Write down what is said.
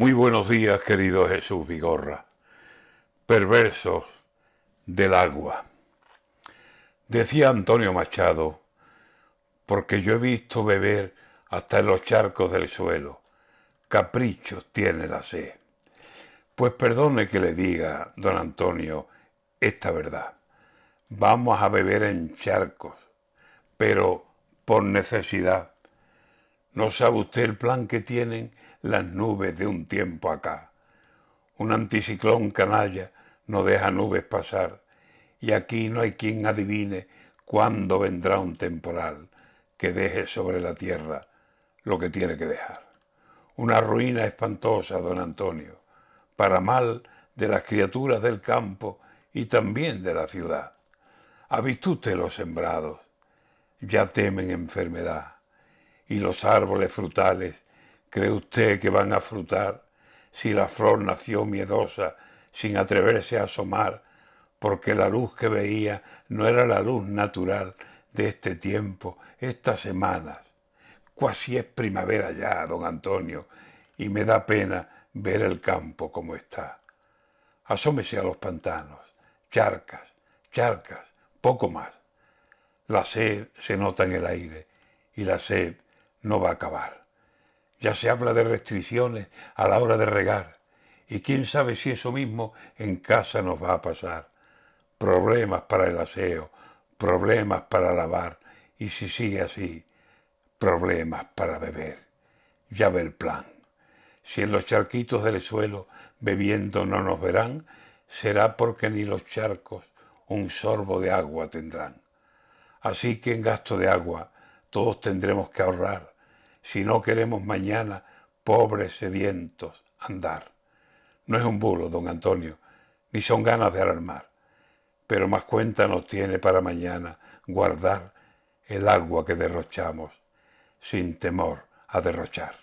Muy buenos días, querido Jesús Vigorra. Perversos del agua. Decía Antonio Machado, porque yo he visto beber hasta en los charcos del suelo. Caprichos tiene la sed. Pues perdone que le diga, don Antonio, esta verdad. Vamos a beber en charcos, pero por necesidad. ¿No sabe usted el plan que tienen las nubes de un tiempo acá. Un anticiclón canalla no deja nubes pasar y aquí no hay quien adivine cuándo vendrá un temporal que deje sobre la tierra lo que tiene que dejar. Una ruina espantosa, don Antonio, para mal de las criaturas del campo y también de la ciudad. ¿Ha visto usted los sembrados? Ya temen enfermedad y los árboles frutales ¿Cree usted que van a frutar si la flor nació miedosa, sin atreverse a asomar, porque la luz que veía no era la luz natural de este tiempo, estas semanas? Cuasi es primavera ya, don Antonio, y me da pena ver el campo como está. Asómese a los pantanos, charcas, charcas, poco más. La sed se nota en el aire y la sed no va a acabar. Ya se habla de restricciones a la hora de regar. Y quién sabe si eso mismo en casa nos va a pasar. Problemas para el aseo, problemas para lavar. Y si sigue así, problemas para beber. Ya ve el plan. Si en los charquitos del suelo bebiendo no nos verán, será porque ni los charcos un sorbo de agua tendrán. Así que en gasto de agua todos tendremos que ahorrar si no queremos mañana, pobres sedientos, andar. No es un bulo, don Antonio, ni son ganas de alarmar, pero más cuenta nos tiene para mañana guardar el agua que derrochamos, sin temor a derrochar.